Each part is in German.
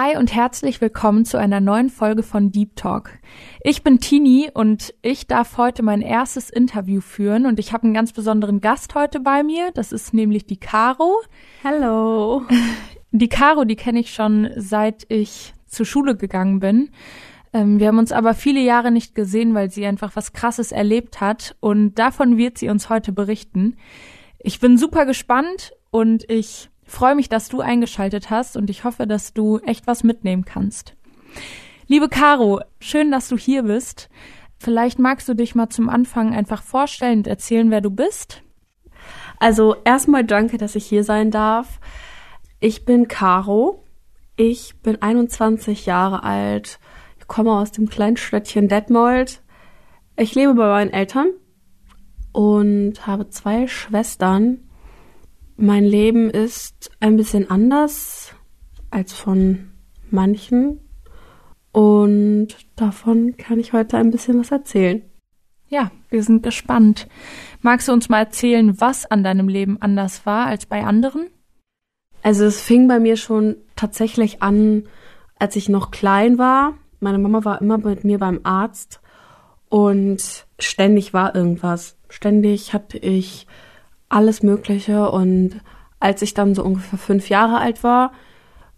Hi und herzlich willkommen zu einer neuen Folge von Deep Talk. Ich bin Tini und ich darf heute mein erstes Interview führen und ich habe einen ganz besonderen Gast heute bei mir. Das ist nämlich die Caro. Hallo. Die Caro, die kenne ich schon seit ich zur Schule gegangen bin. Ähm, wir haben uns aber viele Jahre nicht gesehen, weil sie einfach was Krasses erlebt hat und davon wird sie uns heute berichten. Ich bin super gespannt und ich freue mich, dass du eingeschaltet hast und ich hoffe, dass du echt was mitnehmen kannst. Liebe Caro, schön, dass du hier bist. Vielleicht magst du dich mal zum Anfang einfach vorstellen und erzählen, wer du bist. Also erstmal danke, dass ich hier sein darf. Ich bin Caro. Ich bin 21 Jahre alt. Ich komme aus dem kleinen Städtchen Detmold. Ich lebe bei meinen Eltern und habe zwei Schwestern mein Leben ist ein bisschen anders als von manchen und davon kann ich heute ein bisschen was erzählen. Ja, wir sind gespannt. Magst du uns mal erzählen, was an deinem Leben anders war als bei anderen? Also es fing bei mir schon tatsächlich an, als ich noch klein war. Meine Mama war immer mit mir beim Arzt und ständig war irgendwas. Ständig hatte ich alles Mögliche. Und als ich dann so ungefähr fünf Jahre alt war,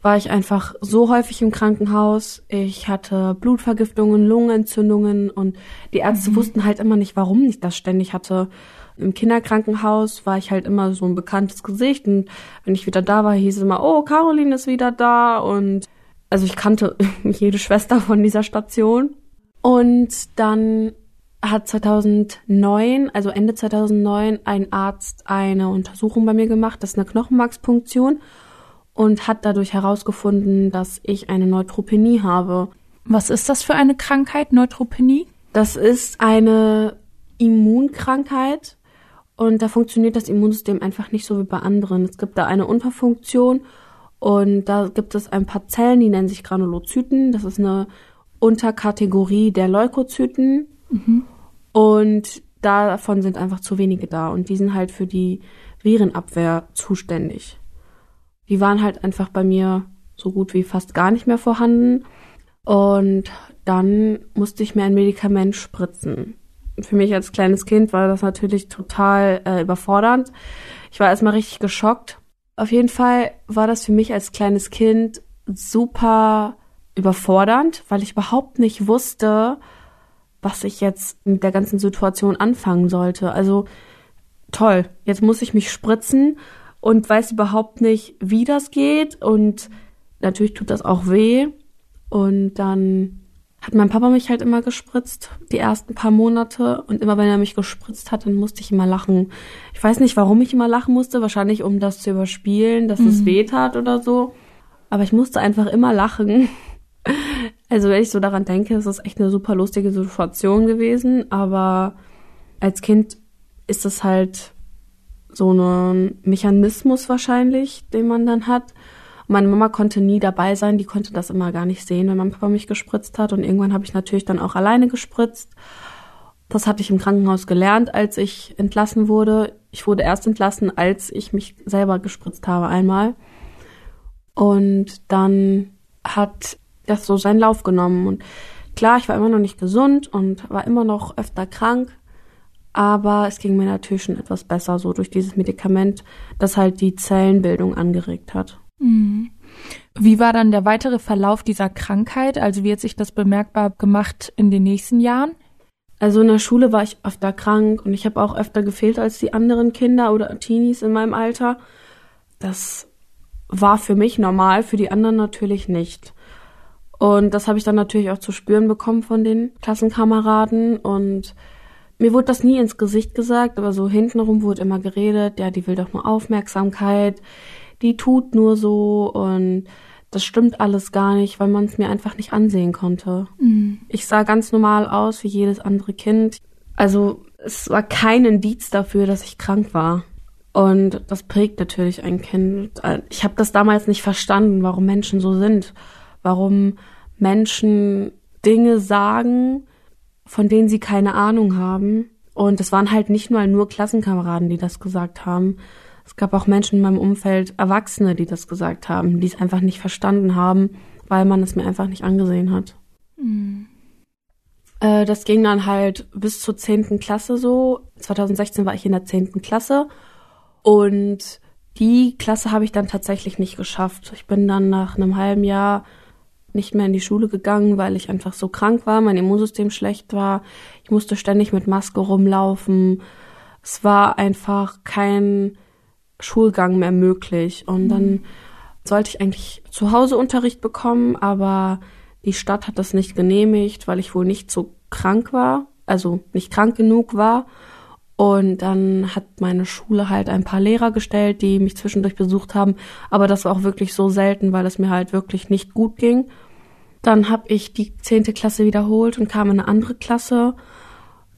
war ich einfach so häufig im Krankenhaus. Ich hatte Blutvergiftungen, Lungenentzündungen und die Ärzte mhm. wussten halt immer nicht, warum ich das ständig hatte. Im Kinderkrankenhaus war ich halt immer so ein bekanntes Gesicht und wenn ich wieder da war, hieß es immer, oh, Caroline ist wieder da und also ich kannte jede Schwester von dieser Station. Und dann hat 2009, also Ende 2009, ein Arzt eine Untersuchung bei mir gemacht, das ist eine Knochenmarkspunktion und hat dadurch herausgefunden, dass ich eine Neutropenie habe. Was ist das für eine Krankheit, Neutropenie? Das ist eine Immunkrankheit und da funktioniert das Immunsystem einfach nicht so wie bei anderen. Es gibt da eine Unterfunktion und da gibt es ein paar Zellen, die nennen sich Granulozyten. Das ist eine Unterkategorie der Leukozyten. Mhm. Und davon sind einfach zu wenige da. Und die sind halt für die Virenabwehr zuständig. Die waren halt einfach bei mir so gut wie fast gar nicht mehr vorhanden. Und dann musste ich mir ein Medikament spritzen. Für mich als kleines Kind war das natürlich total äh, überfordernd. Ich war erstmal richtig geschockt. Auf jeden Fall war das für mich als kleines Kind super überfordernd, weil ich überhaupt nicht wusste, was ich jetzt mit der ganzen Situation anfangen sollte. Also toll, jetzt muss ich mich spritzen und weiß überhaupt nicht, wie das geht und natürlich tut das auch weh und dann hat mein Papa mich halt immer gespritzt, die ersten paar Monate. Und immer wenn er mich gespritzt hat, dann musste ich immer lachen. Ich weiß nicht, warum ich immer lachen musste. Wahrscheinlich, um das zu überspielen, dass mhm. es weh tat oder so. Aber ich musste einfach immer lachen. Also wenn ich so daran denke, ist das echt eine super lustige Situation gewesen, aber als Kind ist es halt so ein Mechanismus wahrscheinlich, den man dann hat. Meine Mama konnte nie dabei sein, die konnte das immer gar nicht sehen, wenn mein Papa mich gespritzt hat. Und irgendwann habe ich natürlich dann auch alleine gespritzt. Das hatte ich im Krankenhaus gelernt, als ich entlassen wurde. Ich wurde erst entlassen, als ich mich selber gespritzt habe einmal. Und dann hat das so seinen Lauf genommen. Und klar, ich war immer noch nicht gesund und war immer noch öfter krank. Aber es ging mir natürlich schon etwas besser, so durch dieses Medikament, das halt die Zellenbildung angeregt hat. Mhm. Wie war dann der weitere Verlauf dieser Krankheit? Also wie hat sich das bemerkbar gemacht in den nächsten Jahren? Also in der Schule war ich öfter krank und ich habe auch öfter gefehlt als die anderen Kinder oder Teenies in meinem Alter. Das war für mich normal, für die anderen natürlich nicht. Und das habe ich dann natürlich auch zu spüren bekommen von den Klassenkameraden. Und mir wurde das nie ins Gesicht gesagt, aber so hintenrum wurde immer geredet, ja, die will doch nur Aufmerksamkeit, die tut nur so und das stimmt alles gar nicht, weil man es mir einfach nicht ansehen konnte. Mhm. Ich sah ganz normal aus wie jedes andere Kind. Also es war kein Indiz dafür, dass ich krank war. Und das prägt natürlich ein Kind. Ich habe das damals nicht verstanden, warum Menschen so sind, warum Menschen Dinge sagen, von denen sie keine Ahnung haben. Und es waren halt nicht nur nur Klassenkameraden, die das gesagt haben. Es gab auch Menschen in meinem Umfeld, Erwachsene, die das gesagt haben, die es einfach nicht verstanden haben, weil man es mir einfach nicht angesehen hat. Mhm. Äh, das ging dann halt bis zur zehnten Klasse so. 2016 war ich in der zehnten Klasse und die Klasse habe ich dann tatsächlich nicht geschafft. Ich bin dann nach einem halben Jahr nicht mehr in die Schule gegangen, weil ich einfach so krank war, mein Immunsystem schlecht war. Ich musste ständig mit Maske rumlaufen. Es war einfach kein Schulgang mehr möglich. Und dann mhm. sollte ich eigentlich zu Hause Unterricht bekommen, aber die Stadt hat das nicht genehmigt, weil ich wohl nicht so krank war, also nicht krank genug war. Und dann hat meine Schule halt ein paar Lehrer gestellt, die mich zwischendurch besucht haben. Aber das war auch wirklich so selten, weil es mir halt wirklich nicht gut ging. Dann habe ich die zehnte Klasse wiederholt und kam in eine andere Klasse.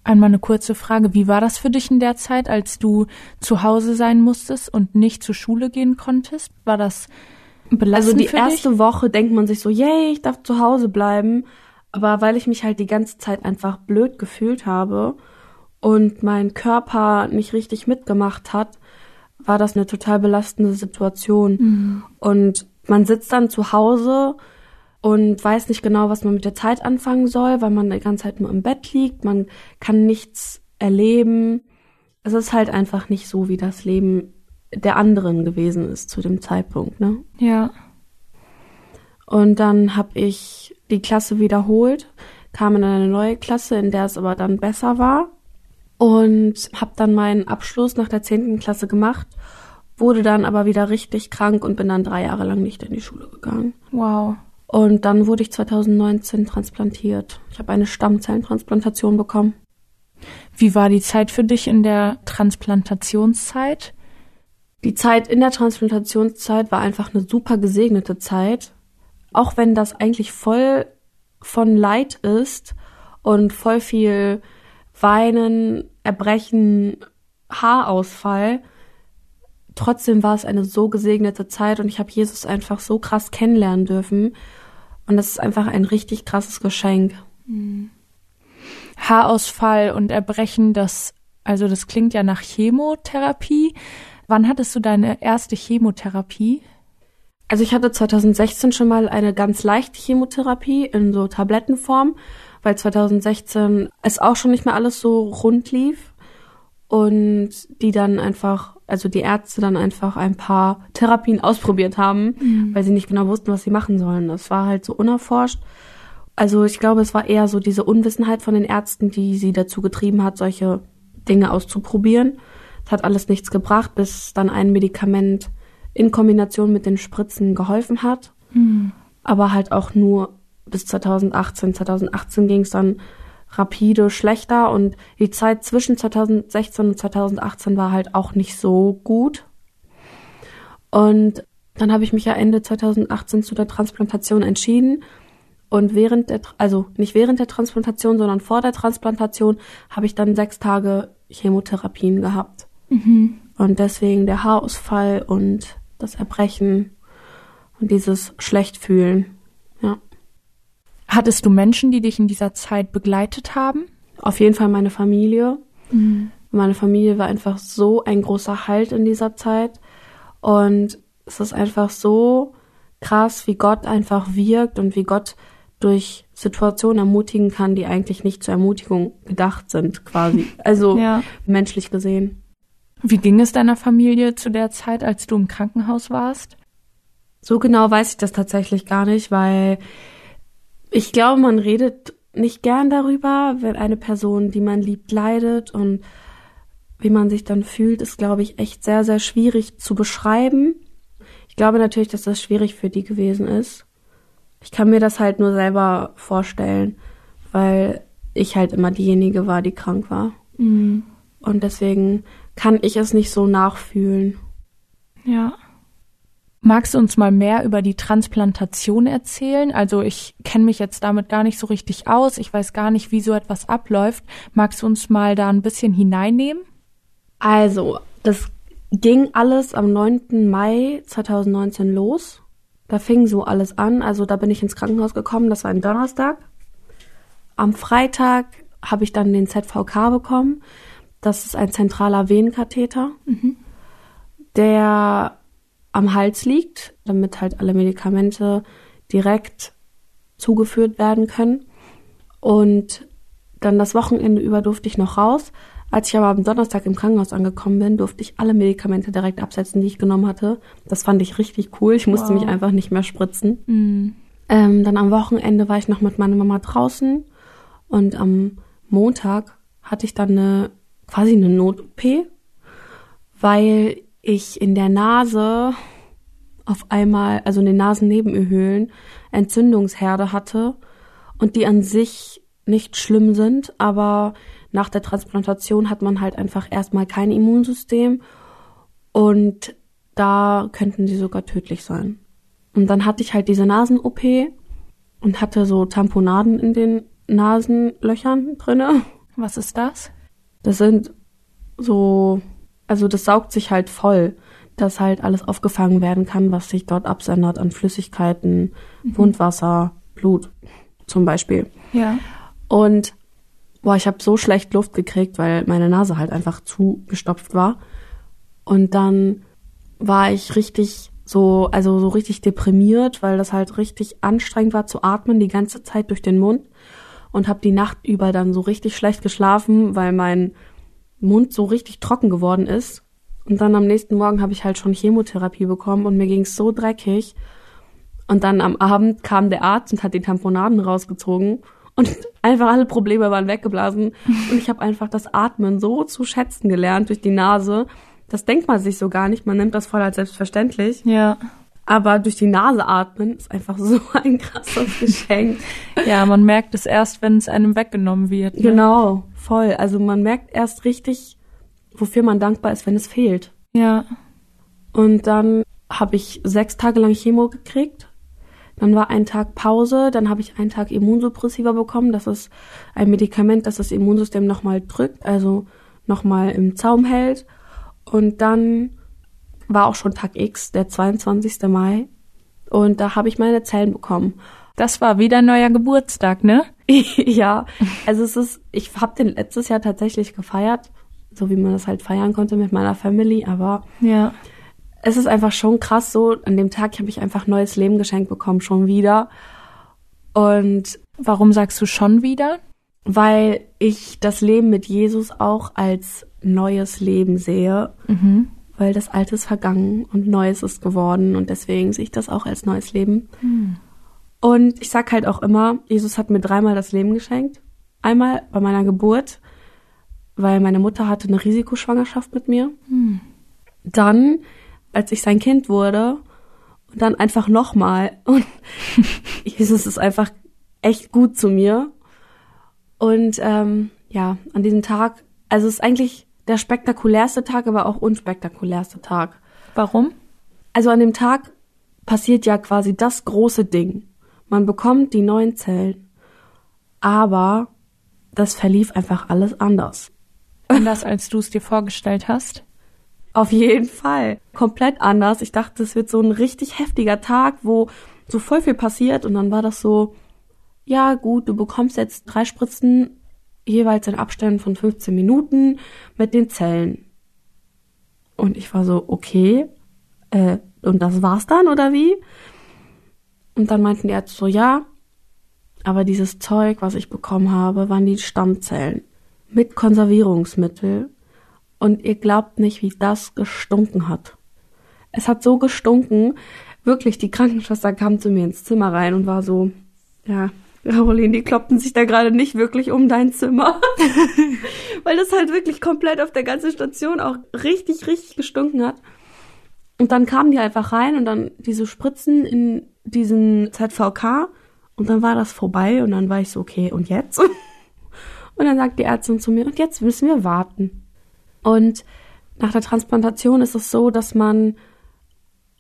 Einmal eine kurze Frage. Wie war das für dich in der Zeit, als du zu Hause sein musstest und nicht zur Schule gehen konntest? War das belastend Also die erste dich? Woche denkt man sich so, yay, ich darf zu Hause bleiben. Aber weil ich mich halt die ganze Zeit einfach blöd gefühlt habe und mein Körper nicht richtig mitgemacht hat, war das eine total belastende Situation. Mhm. Und man sitzt dann zu Hause und weiß nicht genau, was man mit der Zeit anfangen soll, weil man die ganze Zeit nur im Bett liegt, man kann nichts erleben. Es ist halt einfach nicht so, wie das Leben der anderen gewesen ist zu dem Zeitpunkt, ne? Ja. Und dann habe ich die Klasse wiederholt, kam in eine neue Klasse, in der es aber dann besser war und habe dann meinen Abschluss nach der zehnten Klasse gemacht, wurde dann aber wieder richtig krank und bin dann drei Jahre lang nicht in die Schule gegangen. Wow. Und dann wurde ich 2019 transplantiert. Ich habe eine Stammzellentransplantation bekommen. Wie war die Zeit für dich in der Transplantationszeit? Die Zeit in der Transplantationszeit war einfach eine super gesegnete Zeit. Auch wenn das eigentlich voll von Leid ist und voll viel Weinen, Erbrechen, Haarausfall. Trotzdem war es eine so gesegnete Zeit und ich habe Jesus einfach so krass kennenlernen dürfen. Und das ist einfach ein richtig krasses Geschenk. Haarausfall und Erbrechen, das, also das klingt ja nach Chemotherapie. Wann hattest du deine erste Chemotherapie? Also ich hatte 2016 schon mal eine ganz leichte Chemotherapie in so Tablettenform weil 2016 es auch schon nicht mehr alles so rund lief und die dann einfach, also die Ärzte dann einfach ein paar Therapien ausprobiert haben, mhm. weil sie nicht genau wussten, was sie machen sollen. Das war halt so unerforscht. Also ich glaube, es war eher so diese Unwissenheit von den Ärzten, die sie dazu getrieben hat, solche Dinge auszuprobieren. Es hat alles nichts gebracht, bis dann ein Medikament in Kombination mit den Spritzen geholfen hat. Mhm. Aber halt auch nur bis 2018. 2018 ging es dann rapide schlechter und die Zeit zwischen 2016 und 2018 war halt auch nicht so gut. Und dann habe ich mich ja Ende 2018 zu der Transplantation entschieden. Und während der, also nicht während der Transplantation, sondern vor der Transplantation habe ich dann sechs Tage Chemotherapien gehabt. Mhm. Und deswegen der Haarausfall und das Erbrechen und dieses Schlechtfühlen. Hattest du Menschen, die dich in dieser Zeit begleitet haben? Auf jeden Fall meine Familie. Mhm. Meine Familie war einfach so ein großer Halt in dieser Zeit. Und es ist einfach so krass, wie Gott einfach wirkt und wie Gott durch Situationen ermutigen kann, die eigentlich nicht zur Ermutigung gedacht sind, quasi. Also ja. menschlich gesehen. Wie ging es deiner Familie zu der Zeit, als du im Krankenhaus warst? So genau weiß ich das tatsächlich gar nicht, weil ich glaube, man redet nicht gern darüber, wenn eine Person, die man liebt, leidet und wie man sich dann fühlt, ist, glaube ich, echt sehr, sehr schwierig zu beschreiben. Ich glaube natürlich, dass das schwierig für die gewesen ist. Ich kann mir das halt nur selber vorstellen, weil ich halt immer diejenige war, die krank war. Mhm. Und deswegen kann ich es nicht so nachfühlen. Ja. Magst du uns mal mehr über die Transplantation erzählen? Also ich kenne mich jetzt damit gar nicht so richtig aus. Ich weiß gar nicht, wie so etwas abläuft. Magst du uns mal da ein bisschen hineinnehmen? Also, das ging alles am 9. Mai 2019 los. Da fing so alles an. Also da bin ich ins Krankenhaus gekommen. Das war ein Donnerstag. Am Freitag habe ich dann den ZVK bekommen. Das ist ein zentraler Venenkatheter, mhm. der am Hals liegt, damit halt alle Medikamente direkt zugeführt werden können. Und dann das Wochenende über durfte ich noch raus. Als ich aber am Donnerstag im Krankenhaus angekommen bin, durfte ich alle Medikamente direkt absetzen, die ich genommen hatte. Das fand ich richtig cool. Ich musste wow. mich einfach nicht mehr spritzen. Mhm. Ähm, dann am Wochenende war ich noch mit meiner Mama draußen und am Montag hatte ich dann eine quasi eine Not-OP, weil ich in der Nase auf einmal, also in den Nasennebenhöhlen, Entzündungsherde hatte und die an sich nicht schlimm sind, aber nach der Transplantation hat man halt einfach erstmal kein Immunsystem und da könnten sie sogar tödlich sein. Und dann hatte ich halt diese Nasen-OP und hatte so Tamponaden in den Nasenlöchern drinne. Was ist das? Das sind so, also das saugt sich halt voll, dass halt alles aufgefangen werden kann, was sich dort absendert an Flüssigkeiten, mhm. Wundwasser, Blut zum Beispiel. Ja. Und boah, ich habe so schlecht Luft gekriegt, weil meine Nase halt einfach zugestopft war. Und dann war ich richtig so, also so richtig deprimiert, weil das halt richtig anstrengend war zu atmen die ganze Zeit durch den Mund und habe die Nacht über dann so richtig schlecht geschlafen, weil mein Mund so richtig trocken geworden ist. Und dann am nächsten Morgen habe ich halt schon Chemotherapie bekommen und mir ging's so dreckig. Und dann am Abend kam der Arzt und hat die Tamponaden rausgezogen und einfach alle Probleme waren weggeblasen. Und ich habe einfach das Atmen so zu schätzen gelernt durch die Nase. Das denkt man sich so gar nicht. Man nimmt das voll als selbstverständlich. Ja. Aber durch die Nase atmen ist einfach so ein krasses Geschenk. ja, man merkt es erst, wenn es einem weggenommen wird. Ne? Genau, voll. Also man merkt erst richtig, wofür man dankbar ist, wenn es fehlt. Ja. Und dann habe ich sechs Tage lang Chemo gekriegt. Dann war ein Tag Pause, dann habe ich einen Tag Immunsuppressiva bekommen. Das ist ein Medikament, das das Immunsystem nochmal drückt, also nochmal im Zaum hält. Und dann war auch schon Tag X, der 22. Mai. Und da habe ich meine Zellen bekommen. Das war wieder ein neuer Geburtstag, ne? ja, also es ist, ich habe den letztes Jahr tatsächlich gefeiert, so wie man das halt feiern konnte mit meiner Family, aber ja. es ist einfach schon krass so, an dem Tag habe ich einfach neues Leben geschenkt bekommen, schon wieder. Und warum sagst du schon wieder? Weil ich das Leben mit Jesus auch als neues Leben sehe. Mhm weil das Alte ist vergangen und Neues ist geworden und deswegen sehe ich das auch als neues Leben. Hm. Und ich sag halt auch immer, Jesus hat mir dreimal das Leben geschenkt. Einmal bei meiner Geburt, weil meine Mutter hatte eine Risikoschwangerschaft mit mir. Hm. Dann, als ich sein Kind wurde, und dann einfach nochmal. Und Jesus ist einfach echt gut zu mir. Und ähm, ja, an diesem Tag, also es ist eigentlich der spektakulärste Tag, aber auch unspektakulärste Tag. Warum? Also an dem Tag passiert ja quasi das große Ding. Man bekommt die neuen Zellen. Aber das verlief einfach alles anders. Anders, als du es dir vorgestellt hast? Auf jeden Fall. Komplett anders. Ich dachte, es wird so ein richtig heftiger Tag, wo so voll viel passiert und dann war das so, ja gut, du bekommst jetzt drei Spritzen jeweils in Abständen von 15 Minuten mit den Zellen. Und ich war so, okay, äh, und das war's dann oder wie? Und dann meinten die Ärzte so, ja, aber dieses Zeug, was ich bekommen habe, waren die Stammzellen mit Konservierungsmittel. Und ihr glaubt nicht, wie das gestunken hat. Es hat so gestunken, wirklich, die Krankenschwester kam zu mir ins Zimmer rein und war so, ja, Caroline, die kloppten sich da gerade nicht wirklich um dein Zimmer. Weil das halt wirklich komplett auf der ganzen Station auch richtig, richtig gestunken hat. Und dann kamen die einfach rein und dann diese Spritzen in diesen ZVK und dann war das vorbei und dann war ich so, okay, und jetzt? Und dann sagt die Ärztin zu mir, und jetzt müssen wir warten. Und nach der Transplantation ist es so, dass man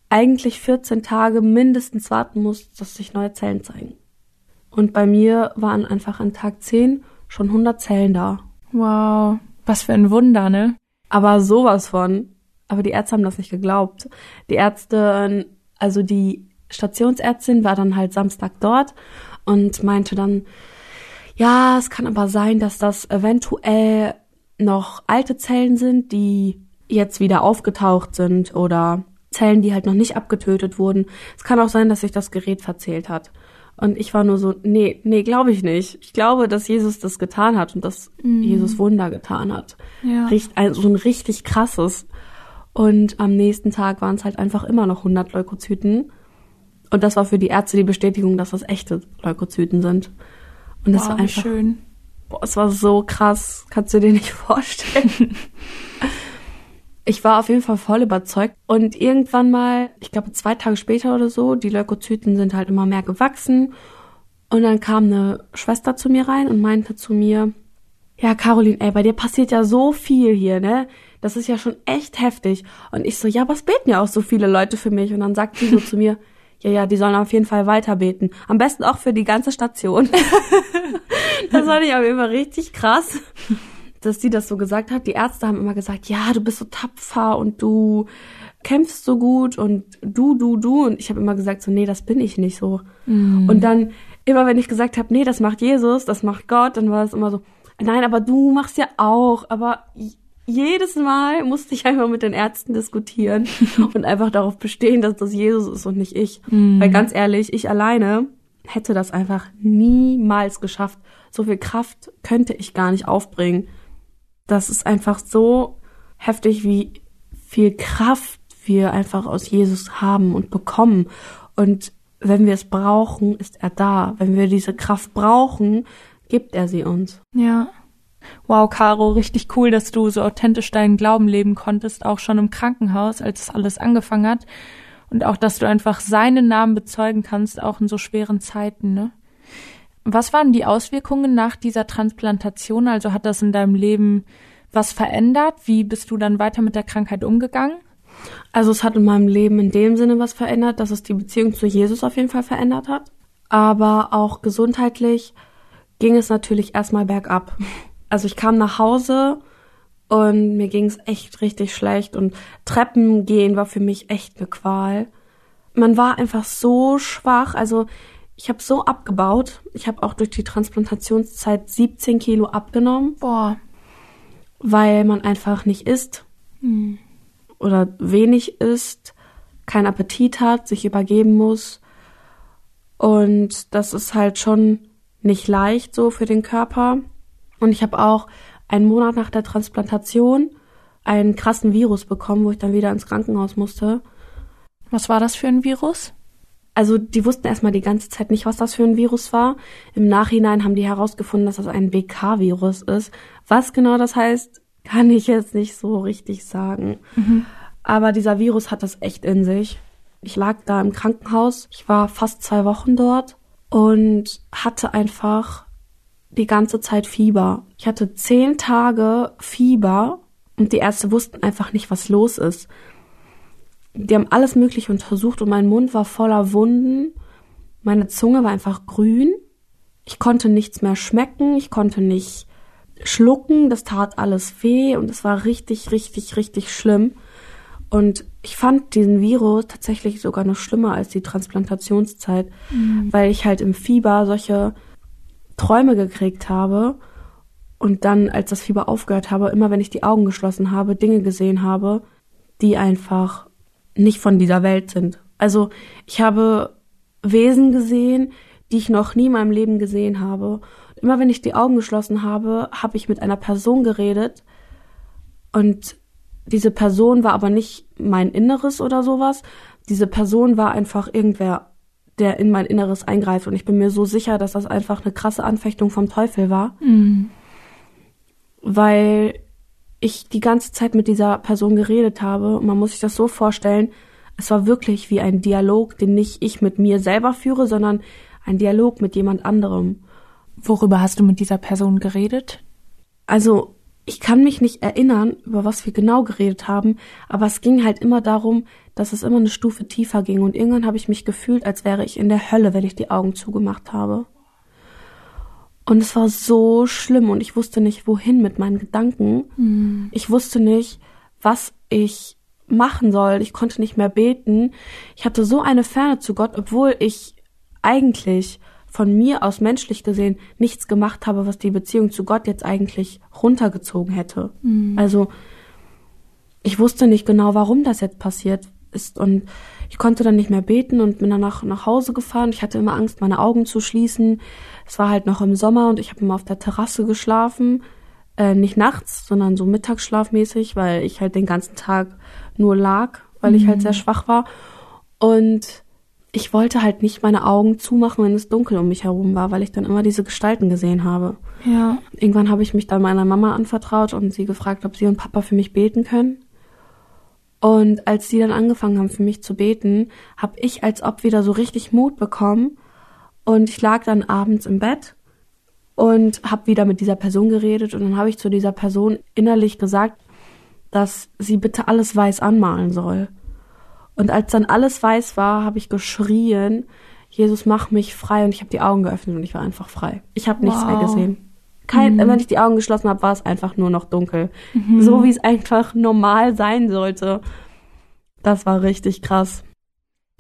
eigentlich 14 Tage mindestens warten muss, dass sich neue Zellen zeigen. Und bei mir waren einfach an Tag 10 schon 100 Zellen da. Wow, was für ein Wunder, ne? Aber sowas von. Aber die Ärzte haben das nicht geglaubt. Die Ärzte, also die Stationsärztin war dann halt Samstag dort und meinte dann, ja, es kann aber sein, dass das eventuell noch alte Zellen sind, die jetzt wieder aufgetaucht sind oder Zellen, die halt noch nicht abgetötet wurden. Es kann auch sein, dass sich das Gerät verzählt hat. Und ich war nur so, nee, nee, glaube ich nicht. Ich glaube, dass Jesus das getan hat und dass mm. Jesus Wunder getan hat. Ja. Richt, also so ein richtig krasses. Und am nächsten Tag waren es halt einfach immer noch 100 Leukozyten. Und das war für die Ärzte die Bestätigung, dass das echte Leukozyten sind. Und das wow, war einfach schön. Boah, es war so krass, kannst du dir nicht vorstellen. ich war auf jeden Fall voll überzeugt. Und irgendwann mal, ich glaube zwei Tage später oder so, die Leukozyten sind halt immer mehr gewachsen. Und dann kam eine Schwester zu mir rein und meinte zu mir, ja, Caroline, ey, bei dir passiert ja so viel hier, ne? Das ist ja schon echt heftig. Und ich so, ja, was beten ja auch so viele Leute für mich? Und dann sagt sie so zu mir, ja, ja, die sollen auf jeden Fall weiter beten. Am besten auch für die ganze Station. das fand ich auf jeden Fall richtig krass, dass sie das so gesagt hat. Die Ärzte haben immer gesagt, ja, du bist so tapfer und du kämpfst so gut und du, du, du. Und ich habe immer gesagt, so, nee, das bin ich nicht so. Mm. Und dann, immer wenn ich gesagt habe, nee, das macht Jesus, das macht Gott, dann war es immer so, nein, aber du machst ja auch. Aber jedes Mal musste ich einfach mit den Ärzten diskutieren und einfach darauf bestehen, dass das Jesus ist und nicht ich. Mm. Weil ganz ehrlich, ich alleine hätte das einfach niemals geschafft. So viel Kraft könnte ich gar nicht aufbringen. Das ist einfach so heftig, wie viel Kraft wir einfach aus Jesus haben und bekommen. Und wenn wir es brauchen, ist er da. Wenn wir diese Kraft brauchen, gibt er sie uns. Ja. Wow, Caro, richtig cool, dass du so authentisch deinen Glauben leben konntest, auch schon im Krankenhaus, als es alles angefangen hat. Und auch, dass du einfach seinen Namen bezeugen kannst, auch in so schweren Zeiten, ne? Was waren die Auswirkungen nach dieser Transplantation? Also hat das in deinem Leben was verändert? Wie bist du dann weiter mit der Krankheit umgegangen? Also es hat in meinem Leben in dem Sinne was verändert, dass es die Beziehung zu Jesus auf jeden Fall verändert hat. Aber auch gesundheitlich ging es natürlich erstmal bergab also ich kam nach Hause und mir ging es echt richtig schlecht und Treppen gehen war für mich echt eine Qual. Man war einfach so schwach, also ich habe so abgebaut. Ich habe auch durch die Transplantationszeit 17 Kilo abgenommen. Boah. Weil man einfach nicht isst hm. oder wenig isst, keinen Appetit hat, sich übergeben muss. Und das ist halt schon nicht leicht so für den Körper. Und ich habe auch einen Monat nach der Transplantation einen krassen Virus bekommen, wo ich dann wieder ins Krankenhaus musste. Was war das für ein Virus? Also die wussten erstmal die ganze Zeit nicht, was das für ein Virus war. Im Nachhinein haben die herausgefunden, dass das ein BK-Virus ist. Was genau das heißt, kann ich jetzt nicht so richtig sagen. Mhm. Aber dieser Virus hat das echt in sich. Ich lag da im Krankenhaus. Ich war fast zwei Wochen dort und hatte einfach die ganze Zeit Fieber. Ich hatte zehn Tage Fieber und die Ärzte wussten einfach nicht, was los ist. Die haben alles Mögliche untersucht und mein Mund war voller Wunden. Meine Zunge war einfach grün. Ich konnte nichts mehr schmecken. Ich konnte nicht schlucken. Das tat alles weh und es war richtig, richtig, richtig schlimm. Und ich fand diesen Virus tatsächlich sogar noch schlimmer als die Transplantationszeit, mhm. weil ich halt im Fieber solche Träume gekriegt habe und dann, als das Fieber aufgehört habe, immer wenn ich die Augen geschlossen habe, Dinge gesehen habe, die einfach nicht von dieser Welt sind. Also ich habe Wesen gesehen, die ich noch nie in meinem Leben gesehen habe. Immer wenn ich die Augen geschlossen habe, habe ich mit einer Person geredet und diese Person war aber nicht mein Inneres oder sowas. Diese Person war einfach irgendwer der in mein Inneres eingreift. Und ich bin mir so sicher, dass das einfach eine krasse Anfechtung vom Teufel war. Mhm. Weil ich die ganze Zeit mit dieser Person geredet habe. Und man muss sich das so vorstellen, es war wirklich wie ein Dialog, den nicht ich mit mir selber führe, sondern ein Dialog mit jemand anderem. Worüber hast du mit dieser Person geredet? Also, ich kann mich nicht erinnern, über was wir genau geredet haben, aber es ging halt immer darum, dass es immer eine Stufe tiefer ging und irgendwann habe ich mich gefühlt, als wäre ich in der Hölle, wenn ich die Augen zugemacht habe. Und es war so schlimm und ich wusste nicht, wohin mit meinen Gedanken. Mhm. Ich wusste nicht, was ich machen soll. Ich konnte nicht mehr beten. Ich hatte so eine Ferne zu Gott, obwohl ich eigentlich von mir aus menschlich gesehen nichts gemacht habe, was die Beziehung zu Gott jetzt eigentlich runtergezogen hätte. Mhm. Also ich wusste nicht genau, warum das jetzt passiert ist und ich konnte dann nicht mehr beten und bin danach nach Hause gefahren. Ich hatte immer Angst, meine Augen zu schließen. Es war halt noch im Sommer und ich habe immer auf der Terrasse geschlafen. Äh, nicht nachts, sondern so mittagsschlafmäßig, weil ich halt den ganzen Tag nur lag, weil mhm. ich halt mhm. sehr schwach war. Und ich wollte halt nicht meine Augen zumachen, wenn es dunkel um mich herum war, weil ich dann immer diese Gestalten gesehen habe. Ja. Irgendwann habe ich mich dann meiner Mama anvertraut und sie gefragt, ob sie und Papa für mich beten können. Und als sie dann angefangen haben, für mich zu beten, habe ich als ob wieder so richtig Mut bekommen. Und ich lag dann abends im Bett und habe wieder mit dieser Person geredet. Und dann habe ich zu dieser Person innerlich gesagt, dass sie bitte alles weiß anmalen soll. Und als dann alles weiß war, habe ich geschrien, Jesus, mach mich frei. Und ich habe die Augen geöffnet und ich war einfach frei. Ich habe nichts wow. mehr gesehen. Kein, mhm. Wenn ich die Augen geschlossen habe, war es einfach nur noch dunkel. Mhm. So wie es einfach normal sein sollte. Das war richtig krass.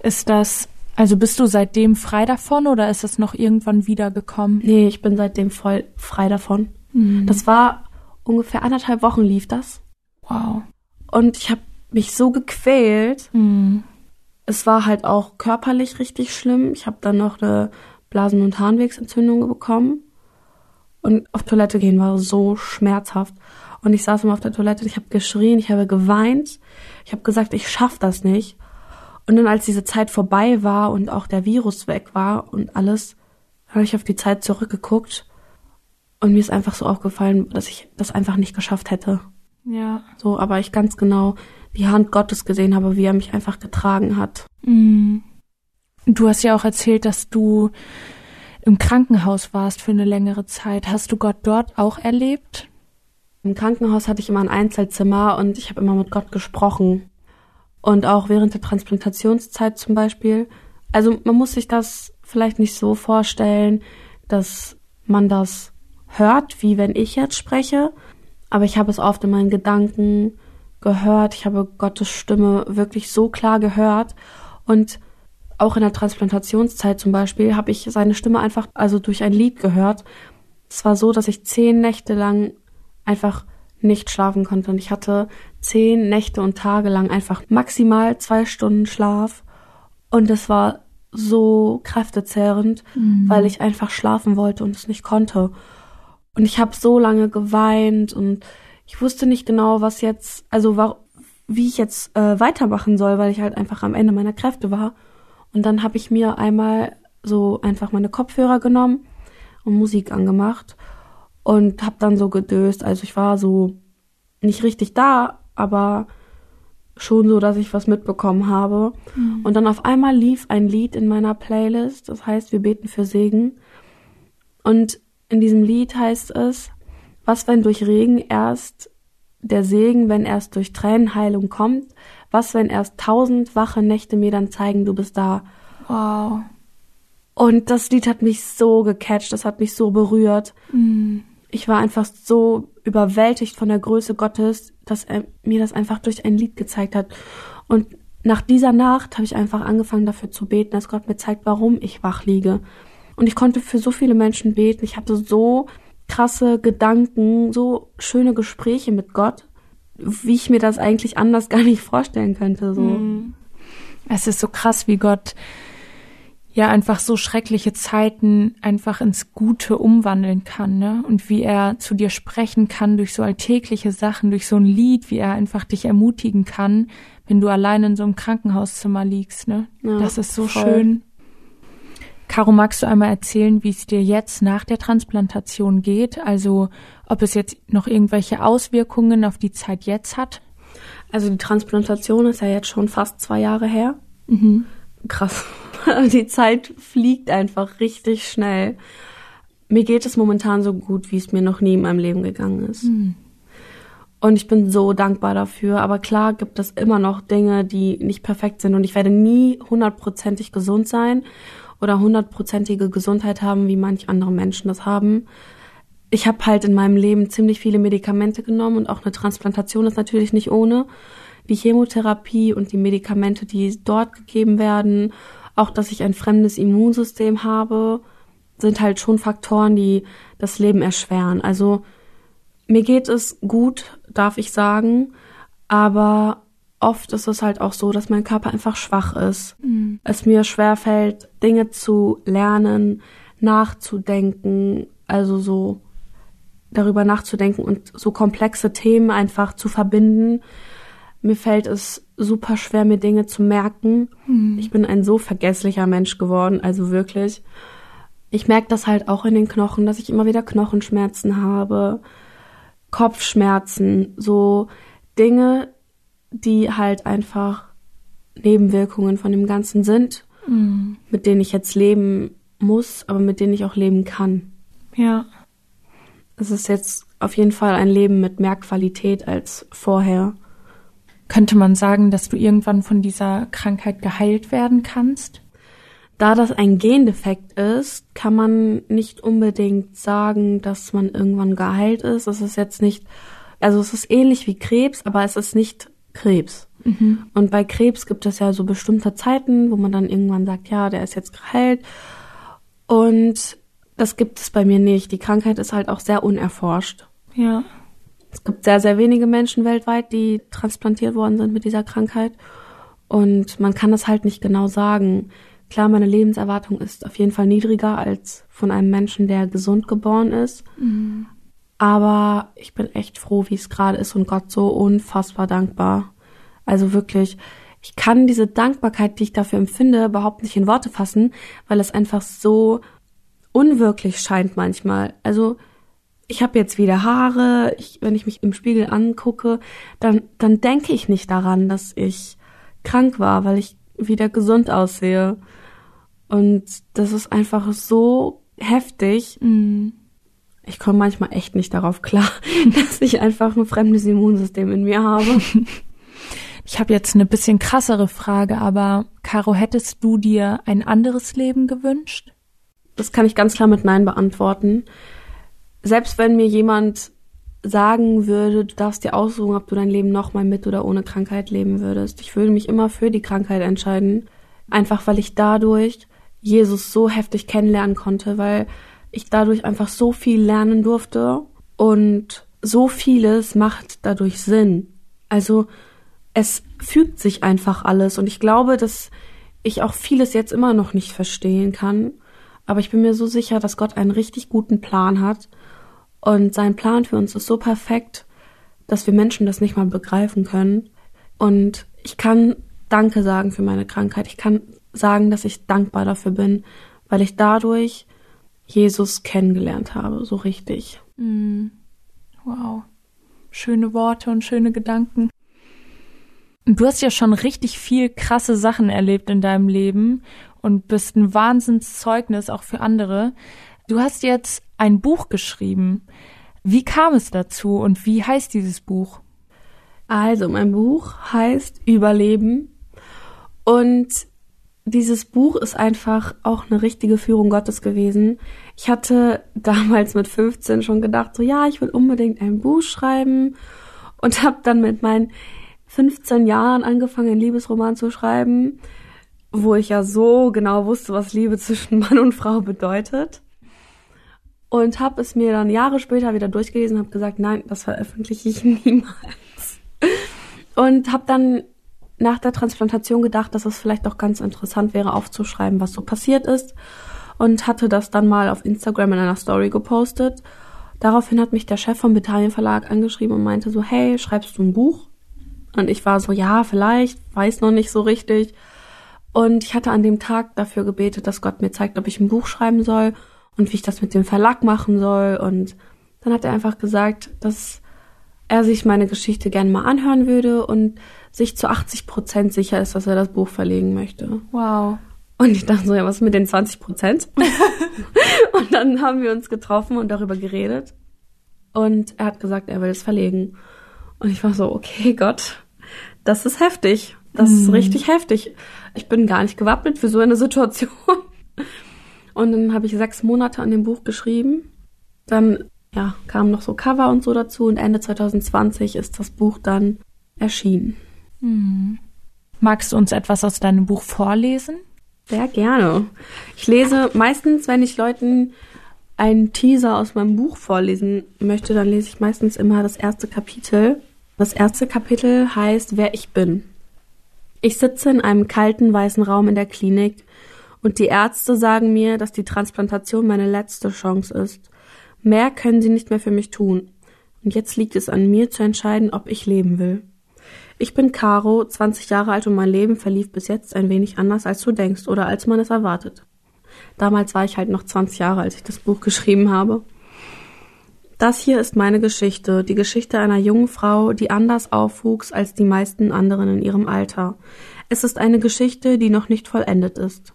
Ist das, also bist du seitdem frei davon oder ist es noch irgendwann wiedergekommen? Nee, ich bin seitdem voll frei davon. Mhm. Das war ungefähr anderthalb Wochen lief das. Wow. Und ich habe mich so gequält. Mhm. Es war halt auch körperlich richtig schlimm. Ich habe dann noch eine Blasen- und Harnwegsentzündung bekommen. Und auf Toilette gehen war so schmerzhaft. Und ich saß immer auf der Toilette, ich habe geschrien, ich habe geweint. Ich habe gesagt, ich schaff das nicht. Und dann, als diese Zeit vorbei war und auch der Virus weg war und alles, habe ich auf die Zeit zurückgeguckt. Und mir ist einfach so aufgefallen, dass ich das einfach nicht geschafft hätte. Ja. So, aber ich ganz genau die Hand Gottes gesehen habe, wie er mich einfach getragen hat. Mhm. Du hast ja auch erzählt, dass du im Krankenhaus warst für eine längere Zeit. Hast du Gott dort auch erlebt? Im Krankenhaus hatte ich immer ein Einzelzimmer und ich habe immer mit Gott gesprochen. Und auch während der Transplantationszeit zum Beispiel. Also man muss sich das vielleicht nicht so vorstellen, dass man das hört, wie wenn ich jetzt spreche. Aber ich habe es oft in meinen Gedanken gehört. Ich habe Gottes Stimme wirklich so klar gehört. Und auch in der Transplantationszeit zum Beispiel habe ich seine Stimme einfach, also durch ein Lied gehört. Es war so, dass ich zehn Nächte lang einfach nicht schlafen konnte. Und ich hatte zehn Nächte und Tage lang einfach maximal zwei Stunden Schlaf. Und es war so kräftezehrend, mhm. weil ich einfach schlafen wollte und es nicht konnte. Und ich habe so lange geweint und ich wusste nicht genau, was jetzt, also war, wie ich jetzt äh, weitermachen soll, weil ich halt einfach am Ende meiner Kräfte war. Und dann habe ich mir einmal so einfach meine Kopfhörer genommen und Musik angemacht und habe dann so gedöst. Also ich war so nicht richtig da, aber schon so, dass ich was mitbekommen habe. Mhm. Und dann auf einmal lief ein Lied in meiner Playlist, das heißt, wir beten für Segen. Und in diesem Lied heißt es, was wenn durch Regen erst der Segen, wenn erst durch Tränenheilung kommt? Was wenn erst tausend wache Nächte mir dann zeigen, du bist da? Wow. Und das Lied hat mich so gecatcht, das hat mich so berührt. Mm. Ich war einfach so überwältigt von der Größe Gottes, dass er mir das einfach durch ein Lied gezeigt hat. Und nach dieser Nacht habe ich einfach angefangen dafür zu beten, dass Gott mir zeigt, warum ich wach liege. Und ich konnte für so viele Menschen beten. Ich hatte so krasse Gedanken, so schöne Gespräche mit Gott, wie ich mir das eigentlich anders gar nicht vorstellen könnte. So. Mhm. Es ist so krass, wie Gott ja einfach so schreckliche Zeiten einfach ins Gute umwandeln kann, ne? Und wie er zu dir sprechen kann durch so alltägliche Sachen, durch so ein Lied, wie er einfach dich ermutigen kann, wenn du allein in so einem Krankenhauszimmer liegst, ne? Ja, das ist so voll. schön. Caro, magst du einmal erzählen, wie es dir jetzt nach der Transplantation geht? Also ob es jetzt noch irgendwelche Auswirkungen auf die Zeit jetzt hat? Also die Transplantation ist ja jetzt schon fast zwei Jahre her. Mhm. Krass. die Zeit fliegt einfach richtig schnell. Mir geht es momentan so gut, wie es mir noch nie in meinem Leben gegangen ist. Mhm. Und ich bin so dankbar dafür. Aber klar gibt es immer noch Dinge, die nicht perfekt sind. Und ich werde nie hundertprozentig gesund sein oder hundertprozentige Gesundheit haben, wie manch andere Menschen das haben. Ich habe halt in meinem Leben ziemlich viele Medikamente genommen und auch eine Transplantation ist natürlich nicht ohne. Die Chemotherapie und die Medikamente, die dort gegeben werden, auch dass ich ein fremdes Immunsystem habe, sind halt schon Faktoren, die das Leben erschweren. Also mir geht es gut, darf ich sagen, aber oft ist es halt auch so, dass mein Körper einfach schwach ist. Mhm. Es mir schwerfällt, Dinge zu lernen, nachzudenken, also so darüber nachzudenken und so komplexe Themen einfach zu verbinden. Mir fällt es super schwer, mir Dinge zu merken. Mhm. Ich bin ein so vergesslicher Mensch geworden, also wirklich. Ich merke das halt auch in den Knochen, dass ich immer wieder Knochenschmerzen habe. Kopfschmerzen, so Dinge, die halt einfach Nebenwirkungen von dem Ganzen sind, mhm. mit denen ich jetzt leben muss, aber mit denen ich auch leben kann. Ja. Es ist jetzt auf jeden Fall ein Leben mit mehr Qualität als vorher. Könnte man sagen, dass du irgendwann von dieser Krankheit geheilt werden kannst? Da das ein Gendefekt ist, kann man nicht unbedingt sagen, dass man irgendwann geheilt ist. Es ist jetzt nicht, also es ist ähnlich wie Krebs, aber es ist nicht Krebs. Mhm. Und bei Krebs gibt es ja so bestimmte Zeiten, wo man dann irgendwann sagt, ja, der ist jetzt geheilt. Und das gibt es bei mir nicht. Die Krankheit ist halt auch sehr unerforscht. Ja. Es gibt sehr, sehr wenige Menschen weltweit, die transplantiert worden sind mit dieser Krankheit. Und man kann das halt nicht genau sagen. Klar, meine Lebenserwartung ist auf jeden Fall niedriger als von einem Menschen, der gesund geboren ist. Mhm. Aber ich bin echt froh, wie es gerade ist und Gott so unfassbar dankbar. Also wirklich, ich kann diese Dankbarkeit, die ich dafür empfinde, überhaupt nicht in Worte fassen, weil es einfach so unwirklich scheint manchmal. Also ich habe jetzt wieder Haare, ich, wenn ich mich im Spiegel angucke, dann, dann denke ich nicht daran, dass ich krank war, weil ich wieder gesund aussehe. Und das ist einfach so heftig. Mhm. Ich komme manchmal echt nicht darauf klar, dass ich einfach ein fremdes Immunsystem in mir habe. Ich habe jetzt eine bisschen krassere Frage, aber Caro, hättest du dir ein anderes Leben gewünscht? Das kann ich ganz klar mit Nein beantworten. Selbst wenn mir jemand sagen würde, du darfst dir aussuchen, ob du dein Leben nochmal mit oder ohne Krankheit leben würdest. Ich würde mich immer für die Krankheit entscheiden. Einfach weil ich dadurch Jesus so heftig kennenlernen konnte, weil ich dadurch einfach so viel lernen durfte und so vieles macht dadurch Sinn. Also es fügt sich einfach alles und ich glaube, dass ich auch vieles jetzt immer noch nicht verstehen kann, aber ich bin mir so sicher, dass Gott einen richtig guten Plan hat und sein Plan für uns ist so perfekt, dass wir Menschen das nicht mal begreifen können und ich kann Danke sagen für meine Krankheit. Ich kann sagen, dass ich dankbar dafür bin, weil ich dadurch Jesus kennengelernt habe, so richtig. Mm. Wow. Schöne Worte und schöne Gedanken. Du hast ja schon richtig viel krasse Sachen erlebt in deinem Leben und bist ein Wahnsinnszeugnis auch für andere. Du hast jetzt ein Buch geschrieben. Wie kam es dazu und wie heißt dieses Buch? Also, mein Buch heißt Überleben und dieses Buch ist einfach auch eine richtige Führung Gottes gewesen. Ich hatte damals mit 15 schon gedacht, so ja, ich will unbedingt ein Buch schreiben und habe dann mit meinen 15 Jahren angefangen, einen Liebesroman zu schreiben, wo ich ja so genau wusste, was Liebe zwischen Mann und Frau bedeutet. Und habe es mir dann Jahre später wieder durchgelesen und habe gesagt, nein, das veröffentliche ich niemals. Und habe dann nach der Transplantation gedacht, dass es vielleicht auch ganz interessant wäre, aufzuschreiben, was so passiert ist. Und hatte das dann mal auf Instagram in einer Story gepostet. Daraufhin hat mich der Chef vom Betalien Verlag angeschrieben und meinte so, hey, schreibst du ein Buch? Und ich war so, ja, vielleicht, weiß noch nicht so richtig. Und ich hatte an dem Tag dafür gebetet, dass Gott mir zeigt, ob ich ein Buch schreiben soll und wie ich das mit dem Verlag machen soll. Und dann hat er einfach gesagt, dass er sich meine Geschichte gerne mal anhören würde und sich zu 80 Prozent sicher ist, dass er das Buch verlegen möchte. Wow. Und ich dachte so, ja, was mit den 20 Prozent? und dann haben wir uns getroffen und darüber geredet. Und er hat gesagt, er will es verlegen. Und ich war so, okay, Gott, das ist heftig. Das mhm. ist richtig heftig. Ich bin gar nicht gewappnet für so eine Situation. Und dann habe ich sechs Monate an dem Buch geschrieben. Dann ja, kamen noch so Cover und so dazu und Ende 2020 ist das Buch dann erschienen. Mhm. Magst du uns etwas aus deinem Buch vorlesen? Sehr gerne. Ich lese meistens, wenn ich Leuten einen Teaser aus meinem Buch vorlesen möchte, dann lese ich meistens immer das erste Kapitel. Das erste Kapitel heißt Wer ich bin. Ich sitze in einem kalten weißen Raum in der Klinik und die Ärzte sagen mir, dass die Transplantation meine letzte Chance ist. Mehr können sie nicht mehr für mich tun. Und jetzt liegt es an mir zu entscheiden, ob ich leben will. Ich bin Caro, 20 Jahre alt und mein Leben verlief bis jetzt ein wenig anders, als du denkst oder als man es erwartet. Damals war ich halt noch 20 Jahre, als ich das Buch geschrieben habe. Das hier ist meine Geschichte, die Geschichte einer jungen Frau, die anders aufwuchs als die meisten anderen in ihrem Alter. Es ist eine Geschichte, die noch nicht vollendet ist.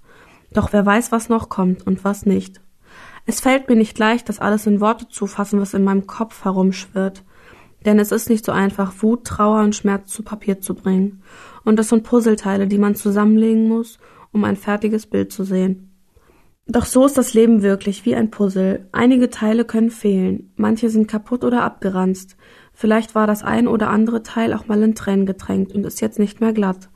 Doch wer weiß, was noch kommt und was nicht. Es fällt mir nicht leicht, das alles in Worte zu fassen, was in meinem Kopf herumschwirrt. Denn es ist nicht so einfach, Wut, Trauer und Schmerz zu Papier zu bringen. Und das sind Puzzleteile, die man zusammenlegen muss, um ein fertiges Bild zu sehen. Doch so ist das Leben wirklich wie ein Puzzle. Einige Teile können fehlen, manche sind kaputt oder abgeranzt. Vielleicht war das ein oder andere Teil auch mal in Tränen getränkt und ist jetzt nicht mehr glatt.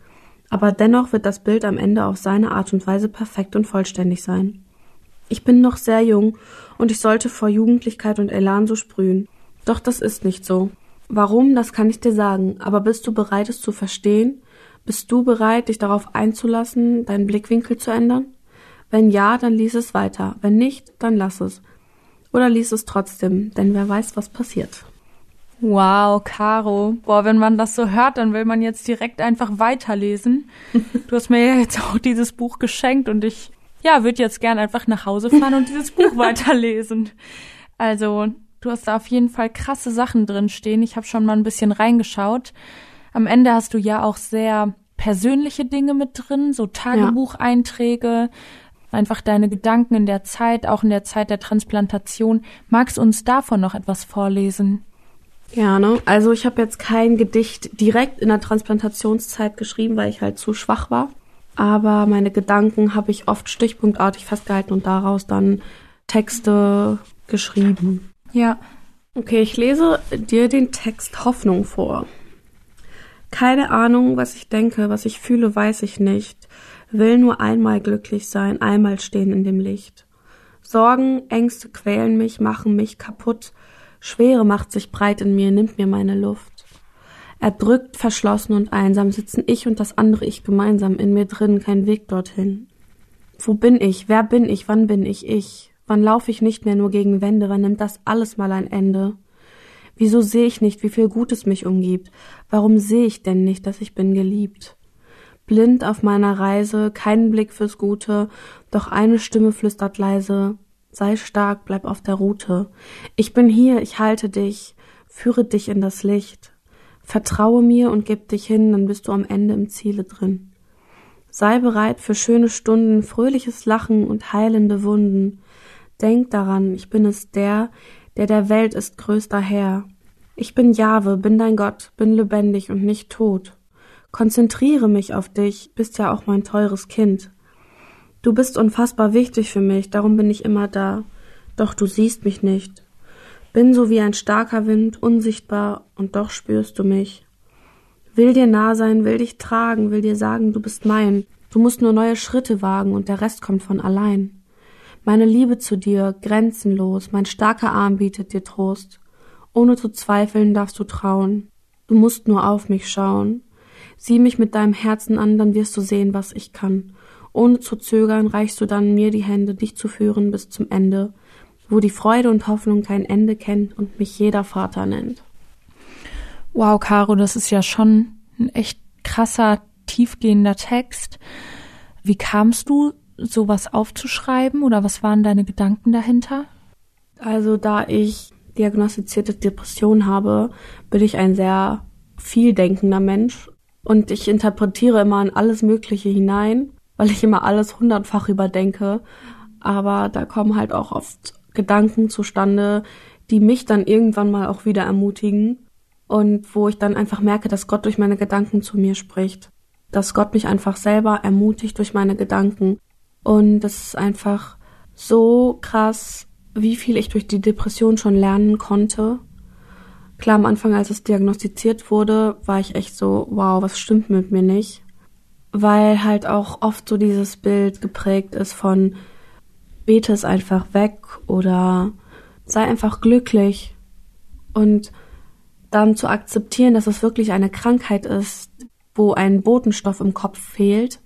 Aber dennoch wird das Bild am Ende auf seine Art und Weise perfekt und vollständig sein. Ich bin noch sehr jung und ich sollte vor Jugendlichkeit und Elan so sprühen. Doch das ist nicht so. Warum, das kann ich dir sagen, aber bist du bereit, es zu verstehen? Bist du bereit, dich darauf einzulassen, deinen Blickwinkel zu ändern? Wenn ja, dann lies es weiter. Wenn nicht, dann lass es. Oder lies es trotzdem, denn wer weiß, was passiert. Wow, Caro. Boah, wenn man das so hört, dann will man jetzt direkt einfach weiterlesen. Du hast mir ja jetzt auch dieses Buch geschenkt und ich, ja, würde jetzt gern einfach nach Hause fahren und dieses Buch weiterlesen. Also, Du hast da auf jeden Fall krasse Sachen drin stehen. Ich habe schon mal ein bisschen reingeschaut. Am Ende hast du ja auch sehr persönliche Dinge mit drin, so Tagebucheinträge, einfach deine Gedanken in der Zeit, auch in der Zeit der Transplantation. Magst du uns davon noch etwas vorlesen? Gerne. Also ich habe jetzt kein Gedicht direkt in der Transplantationszeit geschrieben, weil ich halt zu schwach war. Aber meine Gedanken habe ich oft stichpunktartig festgehalten und daraus dann Texte geschrieben. Ja. Okay, ich lese dir den Text Hoffnung vor. Keine Ahnung, was ich denke, was ich fühle, weiß ich nicht. Will nur einmal glücklich sein, einmal stehen in dem Licht. Sorgen, Ängste quälen mich, machen mich kaputt. Schwere macht sich breit in mir, nimmt mir meine Luft. Erdrückt, verschlossen und einsam sitzen ich und das andere Ich gemeinsam in mir drin, kein Weg dorthin. Wo bin ich? Wer bin ich? Wann bin ich ich? Wann laufe ich nicht mehr nur gegen Wände? Wann nimmt das alles mal ein Ende? Wieso sehe ich nicht, wie viel Gutes mich umgibt? Warum sehe ich denn nicht, dass ich bin geliebt? Blind auf meiner Reise, keinen Blick fürs Gute, doch eine Stimme flüstert leise, sei stark, bleib auf der Route. Ich bin hier, ich halte dich, führe dich in das Licht. Vertraue mir und gib dich hin, dann bist du am Ende im Ziele drin. Sei bereit für schöne Stunden, fröhliches Lachen und heilende Wunden. Denk daran, ich bin es der, der der Welt ist größter Herr. Ich bin Jahwe, bin dein Gott, bin lebendig und nicht tot. Konzentriere mich auf dich, bist ja auch mein teures Kind. Du bist unfassbar wichtig für mich, darum bin ich immer da. Doch du siehst mich nicht. Bin so wie ein starker Wind, unsichtbar, und doch spürst du mich. Will dir nah sein, will dich tragen, will dir sagen, du bist mein. Du musst nur neue Schritte wagen und der Rest kommt von allein. Meine Liebe zu dir, grenzenlos, mein starker Arm bietet dir Trost. Ohne zu zweifeln darfst du trauen. Du musst nur auf mich schauen. Sieh mich mit deinem Herzen an, dann wirst du sehen, was ich kann. Ohne zu zögern reichst du dann mir die Hände, dich zu führen bis zum Ende, wo die Freude und Hoffnung kein Ende kennt und mich jeder Vater nennt. Wow, Caro, das ist ja schon ein echt krasser, tiefgehender Text. Wie kamst du sowas aufzuschreiben oder was waren deine Gedanken dahinter? Also da ich diagnostizierte Depression habe, bin ich ein sehr vieldenkender Mensch und ich interpretiere immer in alles Mögliche hinein, weil ich immer alles hundertfach überdenke. Aber da kommen halt auch oft Gedanken zustande, die mich dann irgendwann mal auch wieder ermutigen. und wo ich dann einfach merke, dass Gott durch meine Gedanken zu mir spricht. Dass Gott mich einfach selber ermutigt durch meine Gedanken. Und das ist einfach so krass, wie viel ich durch die Depression schon lernen konnte. Klar, am Anfang, als es diagnostiziert wurde, war ich echt so, wow, was stimmt mit mir nicht? Weil halt auch oft so dieses Bild geprägt ist von, bete es einfach weg oder sei einfach glücklich. Und dann zu akzeptieren, dass es wirklich eine Krankheit ist, wo ein Botenstoff im Kopf fehlt,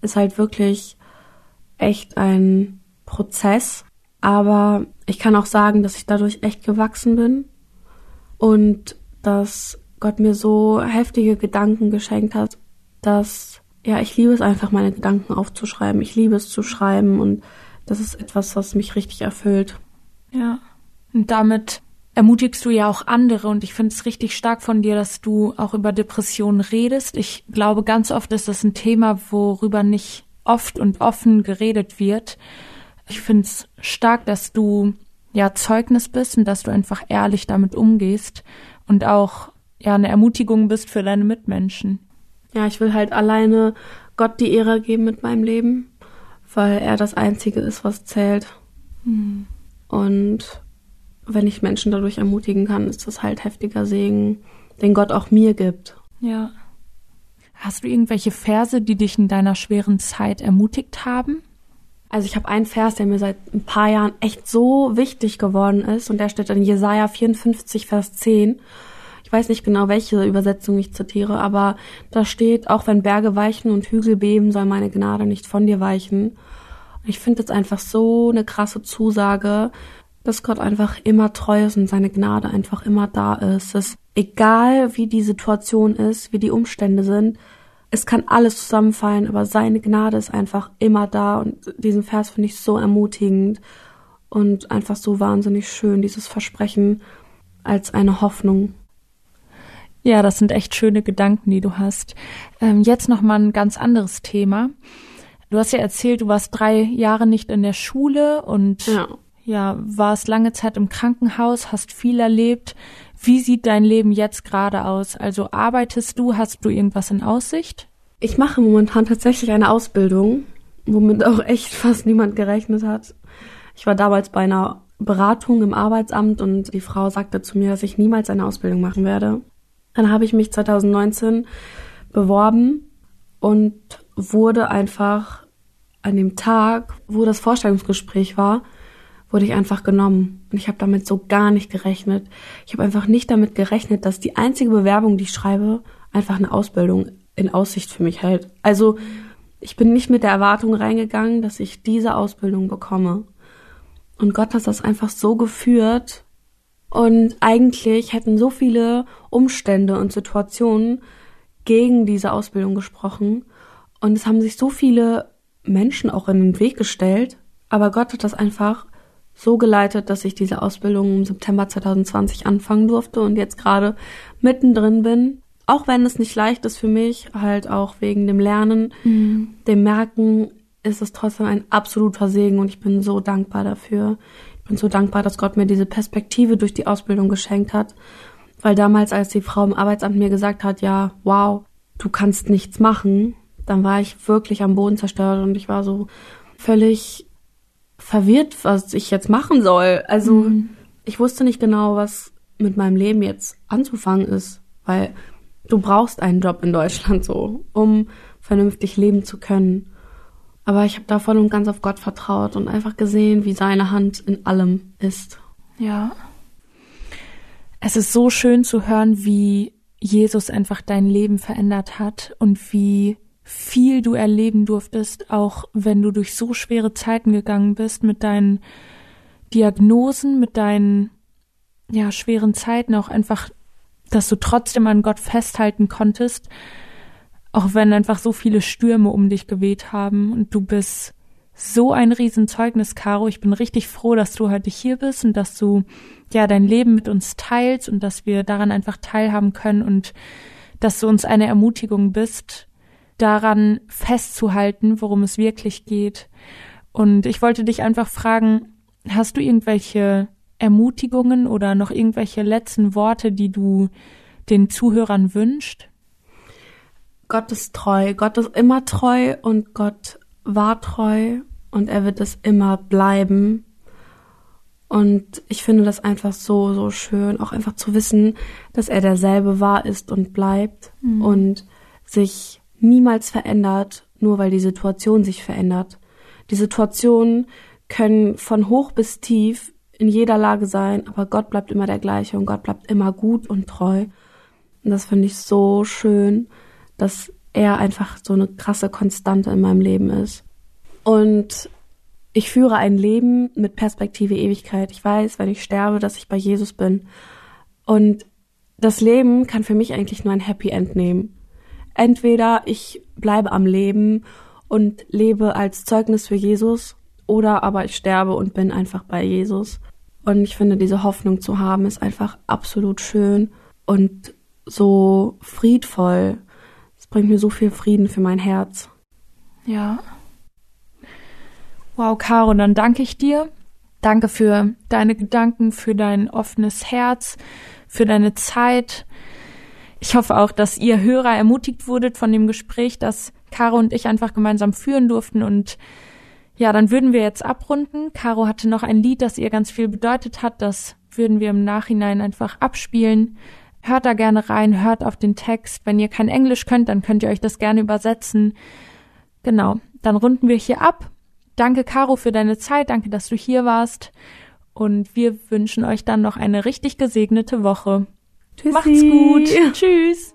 ist halt wirklich echt ein Prozess. Aber ich kann auch sagen, dass ich dadurch echt gewachsen bin und dass Gott mir so heftige Gedanken geschenkt hat, dass ja, ich liebe es einfach, meine Gedanken aufzuschreiben. Ich liebe es zu schreiben und das ist etwas, was mich richtig erfüllt. Ja. Und damit ermutigst du ja auch andere und ich finde es richtig stark von dir, dass du auch über Depressionen redest. Ich glaube, ganz oft ist das ein Thema, worüber nicht oft und offen geredet wird. Ich finde es stark, dass du ja Zeugnis bist und dass du einfach ehrlich damit umgehst und auch ja eine Ermutigung bist für deine Mitmenschen. Ja, ich will halt alleine Gott die Ehre geben mit meinem Leben, weil er das Einzige ist, was zählt. Mhm. Und wenn ich Menschen dadurch ermutigen kann, ist das halt heftiger Segen, den Gott auch mir gibt. Ja. Hast du irgendwelche Verse, die dich in deiner schweren Zeit ermutigt haben? Also ich habe einen Vers, der mir seit ein paar Jahren echt so wichtig geworden ist und der steht in Jesaja 54, Vers 10. Ich weiß nicht genau, welche Übersetzung ich zitiere, aber da steht, auch wenn Berge weichen und Hügel beben, soll meine Gnade nicht von dir weichen. ich finde das einfach so eine krasse Zusage, dass Gott einfach immer treu ist und seine Gnade einfach immer da ist. Dass egal wie die Situation ist, wie die Umstände sind, es kann alles zusammenfallen, aber seine Gnade ist einfach immer da und diesen Vers finde ich so ermutigend und einfach so wahnsinnig schön, dieses Versprechen als eine Hoffnung. Ja, das sind echt schöne Gedanken, die du hast. Ähm, jetzt noch mal ein ganz anderes Thema. Du hast ja erzählt, du warst drei Jahre nicht in der Schule und ja ja, warst lange Zeit im Krankenhaus, hast viel erlebt. Wie sieht dein Leben jetzt gerade aus? Also arbeitest du, hast du irgendwas in Aussicht? Ich mache momentan tatsächlich eine Ausbildung, womit auch echt fast niemand gerechnet hat. Ich war damals bei einer Beratung im Arbeitsamt und die Frau sagte zu mir, dass ich niemals eine Ausbildung machen werde. Dann habe ich mich 2019 beworben und wurde einfach an dem Tag, wo das Vorstellungsgespräch war, wurde ich einfach genommen. Und ich habe damit so gar nicht gerechnet. Ich habe einfach nicht damit gerechnet, dass die einzige Bewerbung, die ich schreibe, einfach eine Ausbildung in Aussicht für mich hält. Also ich bin nicht mit der Erwartung reingegangen, dass ich diese Ausbildung bekomme. Und Gott hat das einfach so geführt. Und eigentlich hätten so viele Umstände und Situationen gegen diese Ausbildung gesprochen. Und es haben sich so viele Menschen auch in den Weg gestellt. Aber Gott hat das einfach so geleitet, dass ich diese Ausbildung im September 2020 anfangen durfte und jetzt gerade mittendrin bin. Auch wenn es nicht leicht ist für mich, halt auch wegen dem Lernen, mhm. dem Merken, ist es trotzdem ein absoluter Segen und ich bin so dankbar dafür. Ich bin so dankbar, dass Gott mir diese Perspektive durch die Ausbildung geschenkt hat. Weil damals, als die Frau im Arbeitsamt mir gesagt hat, ja, wow, du kannst nichts machen, dann war ich wirklich am Boden zerstört und ich war so völlig verwirrt, was ich jetzt machen soll. Also mhm. ich wusste nicht genau, was mit meinem Leben jetzt anzufangen ist, weil du brauchst einen Job in Deutschland so, um vernünftig leben zu können. Aber ich habe da voll und ganz auf Gott vertraut und einfach gesehen, wie seine Hand in allem ist. Ja. Es ist so schön zu hören, wie Jesus einfach dein Leben verändert hat und wie viel du erleben durftest, auch wenn du durch so schwere Zeiten gegangen bist mit deinen Diagnosen, mit deinen ja schweren Zeiten auch einfach, dass du trotzdem an Gott festhalten konntest, auch wenn einfach so viele Stürme um dich geweht haben und du bist so ein Riesenzeugnis, Caro. Ich bin richtig froh, dass du heute hier bist und dass du ja dein Leben mit uns teilst und dass wir daran einfach teilhaben können und dass du uns eine Ermutigung bist, daran festzuhalten, worum es wirklich geht. Und ich wollte dich einfach fragen, hast du irgendwelche Ermutigungen oder noch irgendwelche letzten Worte, die du den Zuhörern wünscht? Gott ist treu. Gott ist immer treu und Gott war treu und er wird es immer bleiben. Und ich finde das einfach so, so schön, auch einfach zu wissen, dass er derselbe war, ist und bleibt mhm. und sich niemals verändert, nur weil die Situation sich verändert. Die Situationen können von hoch bis tief in jeder Lage sein, aber Gott bleibt immer der gleiche und Gott bleibt immer gut und treu. Und das finde ich so schön, dass er einfach so eine krasse Konstante in meinem Leben ist. Und ich führe ein Leben mit Perspektive Ewigkeit. Ich weiß, wenn ich sterbe, dass ich bei Jesus bin. Und das Leben kann für mich eigentlich nur ein Happy End nehmen. Entweder ich bleibe am Leben und lebe als Zeugnis für Jesus, oder aber ich sterbe und bin einfach bei Jesus. Und ich finde, diese Hoffnung zu haben, ist einfach absolut schön und so friedvoll. Bringt mir so viel Frieden für mein Herz. Ja. Wow, Caro, dann danke ich dir. Danke für deine Gedanken, für dein offenes Herz, für deine Zeit. Ich hoffe auch, dass ihr Hörer ermutigt wurdet von dem Gespräch, das Caro und ich einfach gemeinsam führen durften. Und ja, dann würden wir jetzt abrunden. Caro hatte noch ein Lied, das ihr ganz viel bedeutet hat. Das würden wir im Nachhinein einfach abspielen. Hört da gerne rein, hört auf den Text. Wenn ihr kein Englisch könnt, dann könnt ihr euch das gerne übersetzen. Genau, dann runden wir hier ab. Danke, Caro, für deine Zeit. Danke, dass du hier warst. Und wir wünschen euch dann noch eine richtig gesegnete Woche. Tschüssi. Macht's gut. Tschüss.